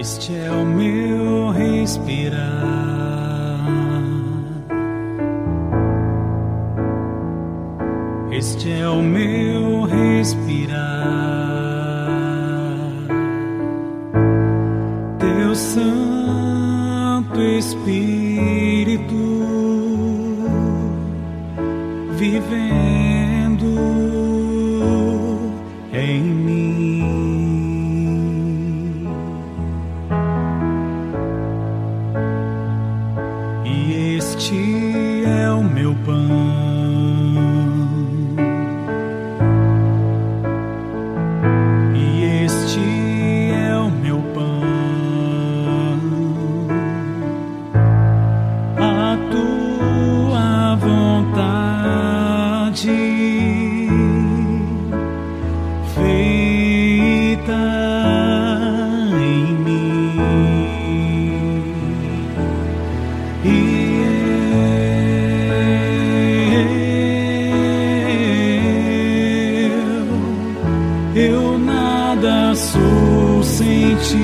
Este é o meu respirar. Este é o meu respirar. Teu Santo Espírito vivendo este é o meu pão. E este é o meu pão. A tua vontade feita em sou sem ti.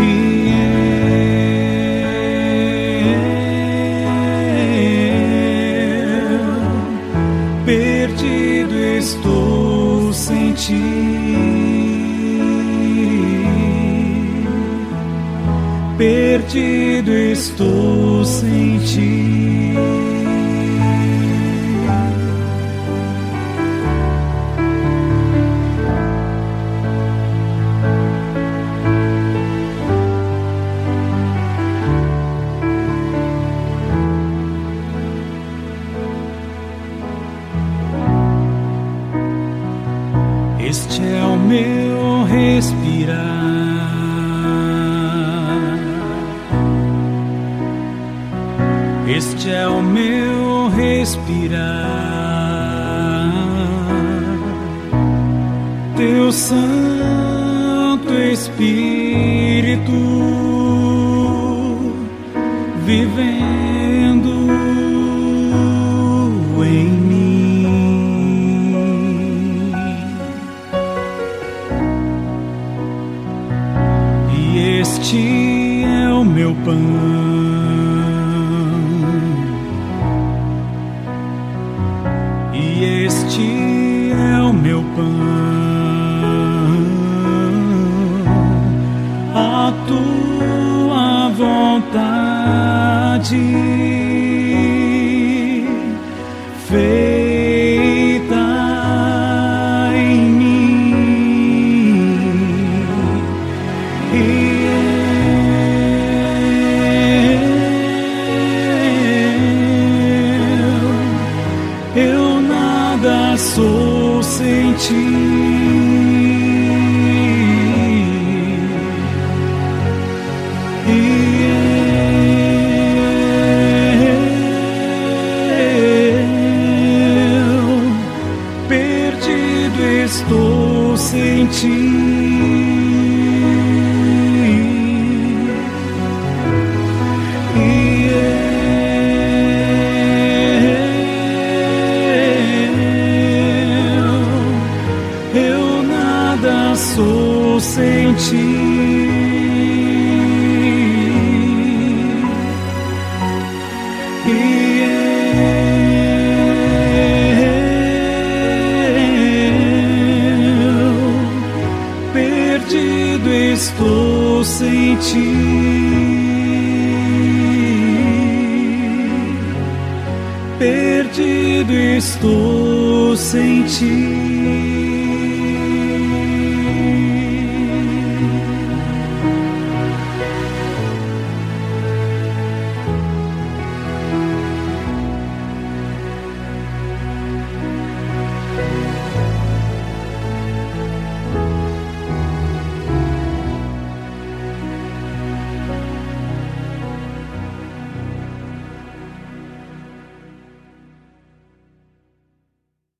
E eu, perdido estou sem ti. Perdido estou sem ti. Este é o meu respirar. Este é o meu respirar. Teu Santo Espírito vivendo em mim. Meu pão. E este é o meu pão. A tua vontade estou sem ti. E eu, eu nada sou sem ti. Ti. Perdido estou sem ti.